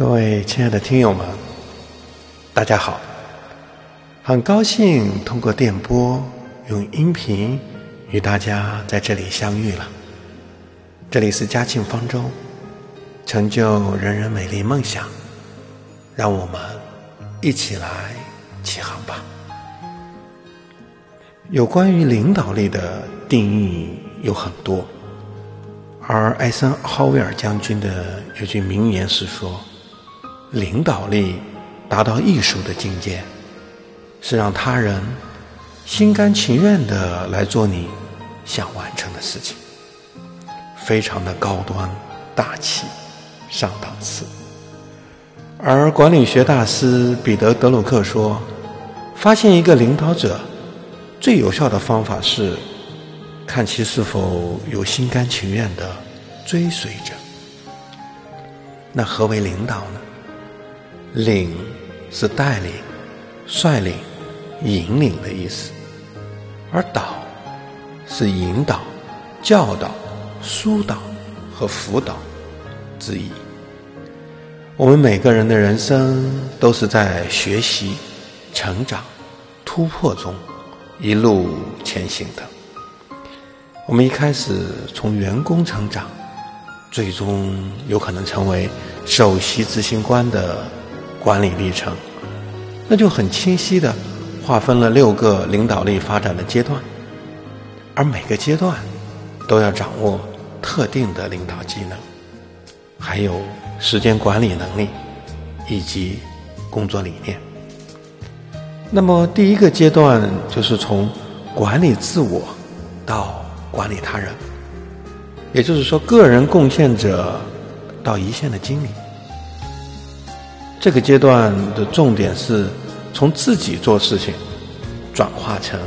各位亲爱的听友们，大家好！很高兴通过电波用音频与大家在这里相遇了。这里是嘉庆方舟，成就人人美丽梦想，让我们一起来起航吧。有关于领导力的定义有很多，而艾森豪威尔将军的有句名言是说。领导力达到艺术的境界，是让他人心甘情愿的来做你想完成的事情，非常的高端大气上档次。而管理学大师彼得·德鲁克说：“发现一个领导者最有效的方法是看其是否有心甘情愿的追随者。”那何为领导呢？领是带领、率领、引领的意思，而导是引导、教导、疏导和辅导之意。我们每个人的人生都是在学习、成长、突破中一路前行的。我们一开始从员工成长，最终有可能成为首席执行官的。管理历程，那就很清晰的划分了六个领导力发展的阶段，而每个阶段都要掌握特定的领导技能，还有时间管理能力以及工作理念。那么第一个阶段就是从管理自我到管理他人，也就是说个人贡献者到一线的经理。这个阶段的重点是从自己做事情转化成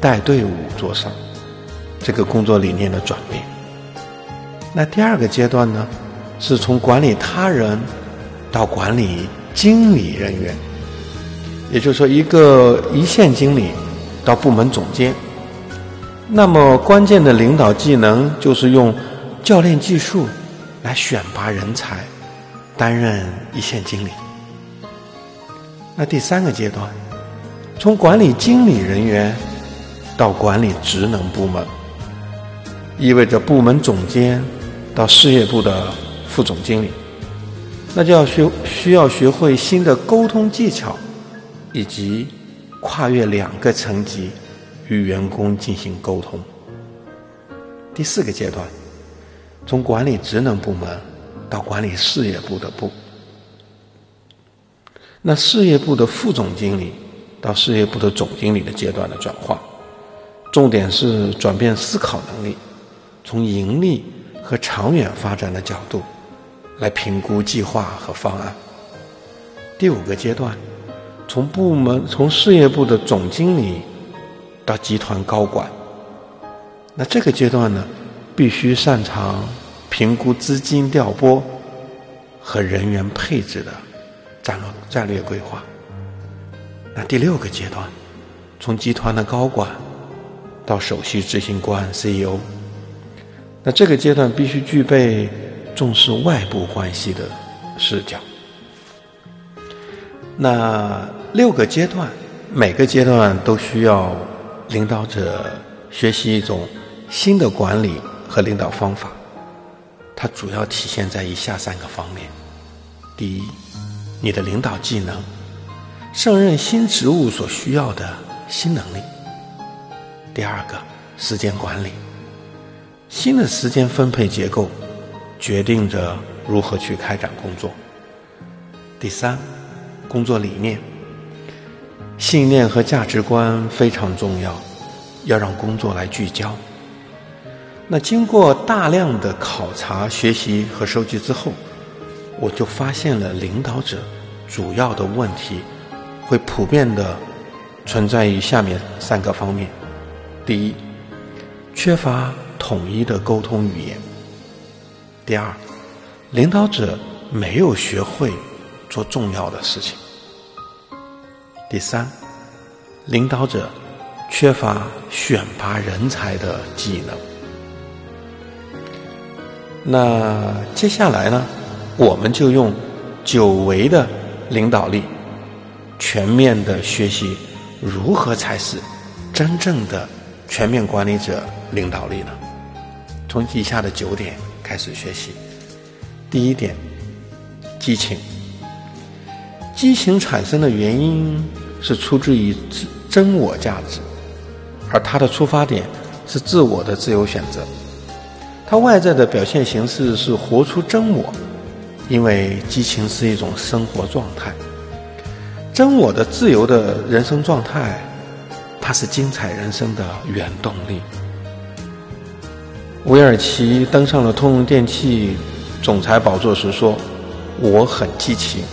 带队伍做事儿这个工作理念的转变。那第二个阶段呢，是从管理他人到管理经理人员，也就是说，一个一线经理到部门总监。那么关键的领导技能就是用教练技术来选拔人才。担任一线经理。那第三个阶段，从管理经理人员到管理职能部门，意味着部门总监到事业部的副总经理，那就要学需要学会新的沟通技巧，以及跨越两个层级与员工进行沟通。第四个阶段，从管理职能部门。到管理事业部的部，那事业部的副总经理到事业部的总经理的阶段的转化，重点是转变思考能力，从盈利和长远发展的角度来评估计划和方案。第五个阶段，从部门从事业部的总经理到集团高管，那这个阶段呢，必须擅长。评估资金调拨和人员配置的战略战略规划。那第六个阶段，从集团的高管到首席执行官 CEO，那这个阶段必须具备重视外部关系的视角。那六个阶段，每个阶段都需要领导者学习一种新的管理和领导方法。它主要体现在以下三个方面：第一，你的领导技能，胜任新职务所需要的新能力；第二个，时间管理，新的时间分配结构决定着如何去开展工作；第三，工作理念，信念和价值观非常重要，要让工作来聚焦。那经过大量的考察、学习和收集之后，我就发现了领导者主要的问题会普遍的存在于下面三个方面：第一，缺乏统一的沟通语言；第二，领导者没有学会做重要的事情；第三，领导者缺乏选拔人才的技能。那接下来呢，我们就用久违的领导力，全面的学习如何才是真正的全面管理者领导力呢？从以下的九点开始学习。第一点，激情。激情产生的原因是出自于真我价值，而它的出发点是自我的自由选择。它外在的表现形式是活出真我，因为激情是一种生活状态。真我的自由的人生状态，它是精彩人生的原动力。韦尔奇登上了通用电气总裁宝座时说：“我很激情。”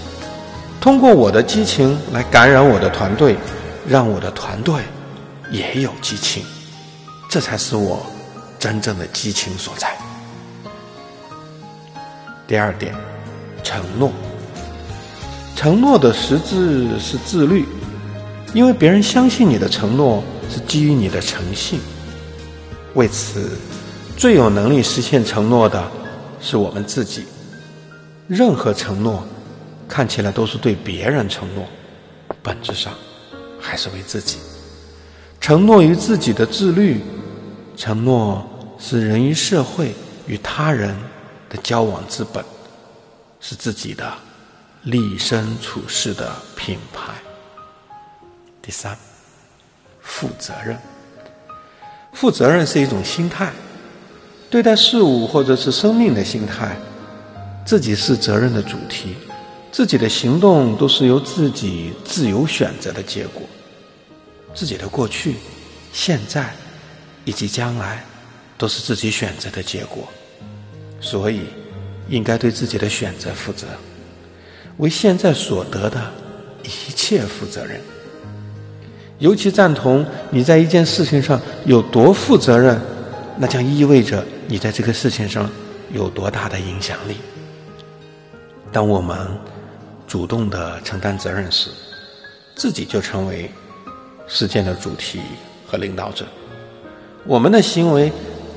通过我的激情来感染我的团队，让我的团队也有激情，这才是我真正的激情所在。第二点，承诺。承诺的实质是自律，因为别人相信你的承诺是基于你的诚信。为此，最有能力实现承诺的是我们自己。任何承诺。看起来都是对别人承诺，本质上还是为自己。承诺于自己的自律，承诺是人与社会与他人的交往之本，是自己的立身处世的品牌。第三，负责任。负责任是一种心态，对待事物或者是生命的心态，自己是责任的主题。自己的行动都是由自己自由选择的结果，自己的过去、现在以及将来都是自己选择的结果，所以应该对自己的选择负责，为现在所得的一切负责任。尤其赞同你在一件事情上有多负责任，那将意味着你在这个事情上有多大的影响力。当我们。主动的承担责任时，自己就成为事件的主题和领导者。我们的行为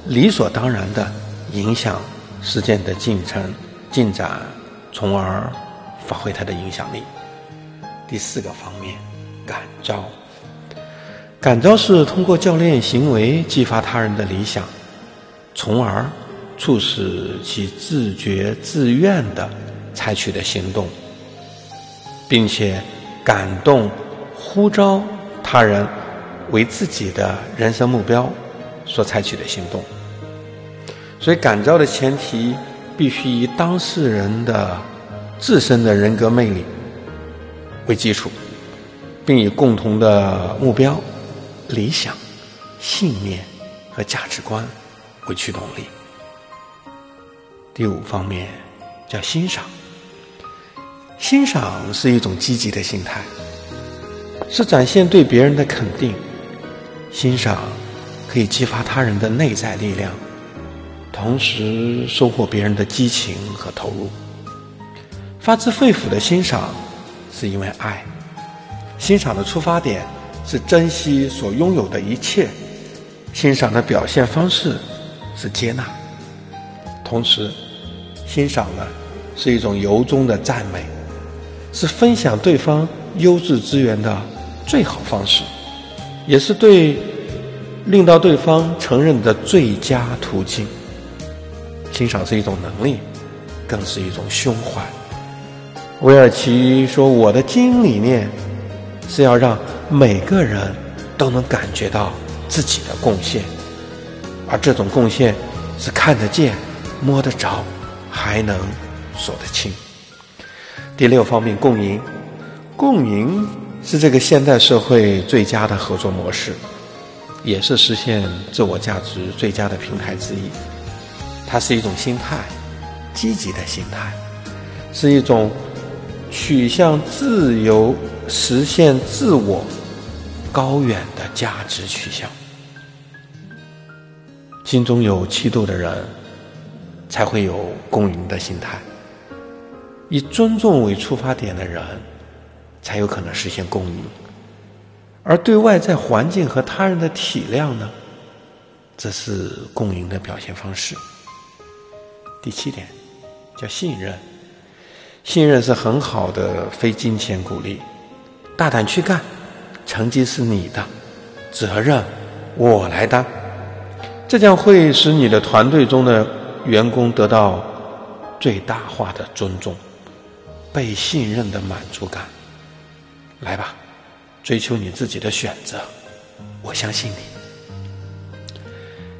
理所当然的影响事件的进程进展，从而发挥它的影响力。第四个方面，感召。感召是通过教练行为激发他人的理想，从而促使其自觉自愿的采取的行动。并且感动、呼召他人为自己的人生目标所采取的行动。所以，感召的前提必须以当事人的自身的人格魅力为基础，并以共同的目标、理想、信念和价值观为驱动力。第五方面叫欣赏。欣赏是一种积极的心态，是展现对别人的肯定。欣赏可以激发他人的内在力量，同时收获别人的激情和投入。发自肺腑的欣赏是因为爱，欣赏的出发点是珍惜所拥有的一切，欣赏的表现方式是接纳，同时欣赏呢是一种由衷的赞美。是分享对方优质资源的最好方式，也是对令到对方承认的最佳途径。欣赏是一种能力，更是一种胸怀。韦尔奇说：“我的经营理念是要让每个人都能感觉到自己的贡献，而这种贡献是看得见、摸得着，还能说得清。”第六方面，共赢。共赢是这个现代社会最佳的合作模式，也是实现自我价值最佳的平台之一。它是一种心态，积极的心态，是一种取向自由、实现自我高远的价值取向。心中有气度的人，才会有共赢的心态。以尊重为出发点的人，才有可能实现共赢；而对外在环境和他人的体谅呢，这是共赢的表现方式。第七点，叫信任。信任是很好的非金钱鼓励，大胆去干，成绩是你的，责任我来担。这将会使你的团队中的员工得到最大化的尊重，被信任的满足感。来吧，追求你自己的选择，我相信你。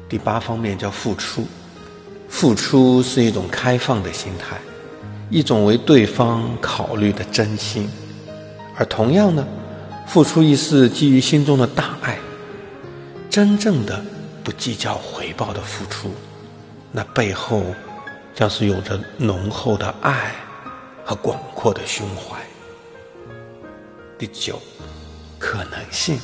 第八方面叫付出，付出是一种开放的心态。一种为对方考虑的真心，而同样呢，付出亦是基于心中的大爱，真正的不计较回报的付出，那背后将是有着浓厚的爱和广阔的胸怀。第九，可能性，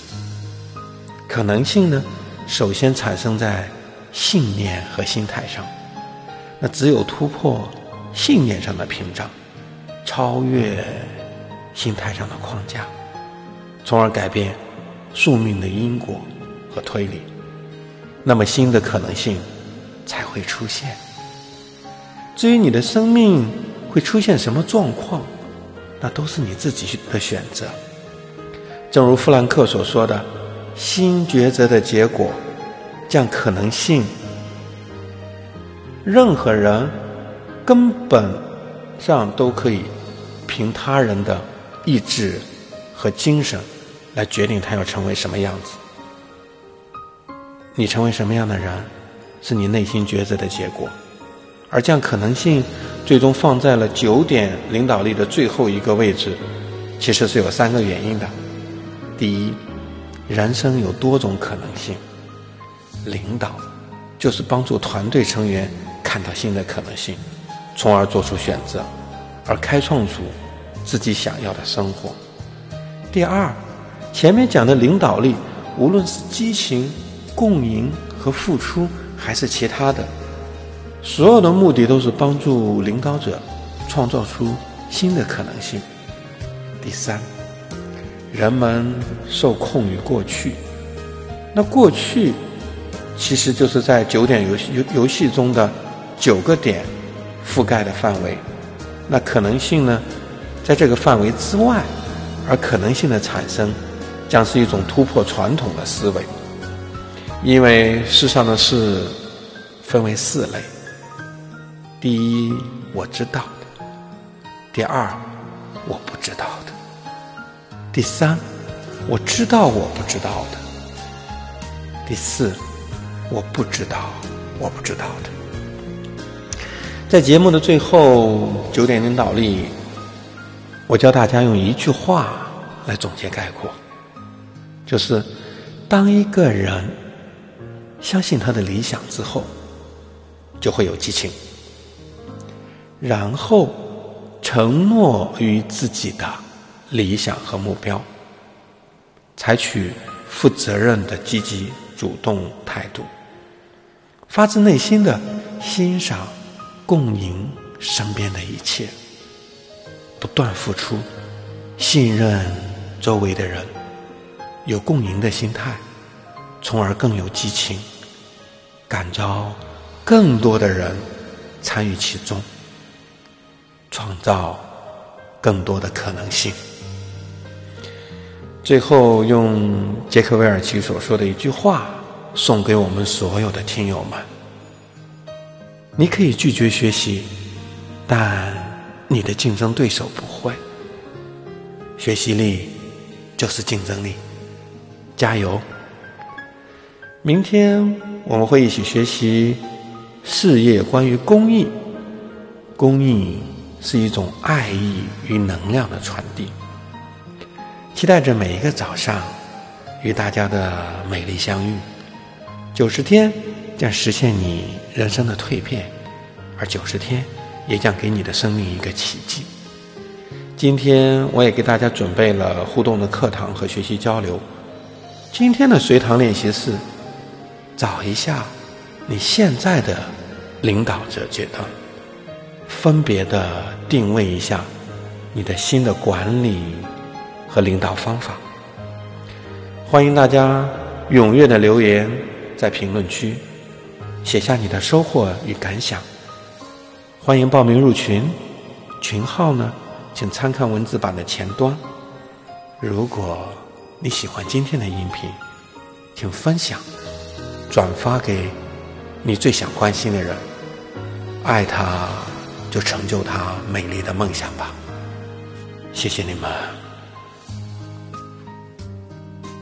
可能性呢，首先产生在信念和心态上，那只有突破。信念上的屏障，超越心态上的框架，从而改变宿命的因果和推理，那么新的可能性才会出现。至于你的生命会出现什么状况，那都是你自己的选择。正如富兰克所说的：“新抉择的结果，将可能性，任何人。”根本上都可以凭他人的意志和精神来决定他要成为什么样子。你成为什么样的人，是你内心抉择的结果。而将可能性最终放在了九点领导力的最后一个位置，其实是有三个原因的。第一，人生有多种可能性，领导就是帮助团队成员看到新的可能性。从而做出选择，而开创出自己想要的生活。第二，前面讲的领导力，无论是激情、共赢和付出，还是其他的，所有的目的都是帮助领导者创造出新的可能性。第三，人们受控于过去，那过去其实就是在九点游戏游游戏中的九个点。覆盖的范围，那可能性呢，在这个范围之外，而可能性的产生，将是一种突破传统的思维。因为世上的事分为四类：第一，我知道的；第二，我不知道的；第三，我知道我不知道的；第四，我不知道我不知道的。在节目的最后，九点领导力，我教大家用一句话来总结概括，就是：当一个人相信他的理想之后，就会有激情，然后承诺于自己的理想和目标，采取负责任的积极主动态度，发自内心的欣赏。共赢身边的一切，不断付出，信任周围的人，有共赢的心态，从而更有激情，感召更多的人参与其中，创造更多的可能性。最后，用杰克韦尔奇所说的一句话送给我们所有的听友们。你可以拒绝学习，但你的竞争对手不会。学习力就是竞争力，加油！明天我们会一起学习事业关于公益。公益是一种爱意与能量的传递。期待着每一个早上与大家的美丽相遇。九十天。将实现你人生的蜕变，而九十天也将给你的生命一个奇迹。今天我也给大家准备了互动的课堂和学习交流。今天的随堂练习是找一下你现在的领导者阶段，分别的定位一下你的新的管理和领导方法。欢迎大家踊跃的留言在评论区。写下你的收获与感想，欢迎报名入群，群号呢，请参看文字版的前端。如果你喜欢今天的音频，请分享、转发给你最想关心的人，爱他，就成就他美丽的梦想吧。谢谢你们。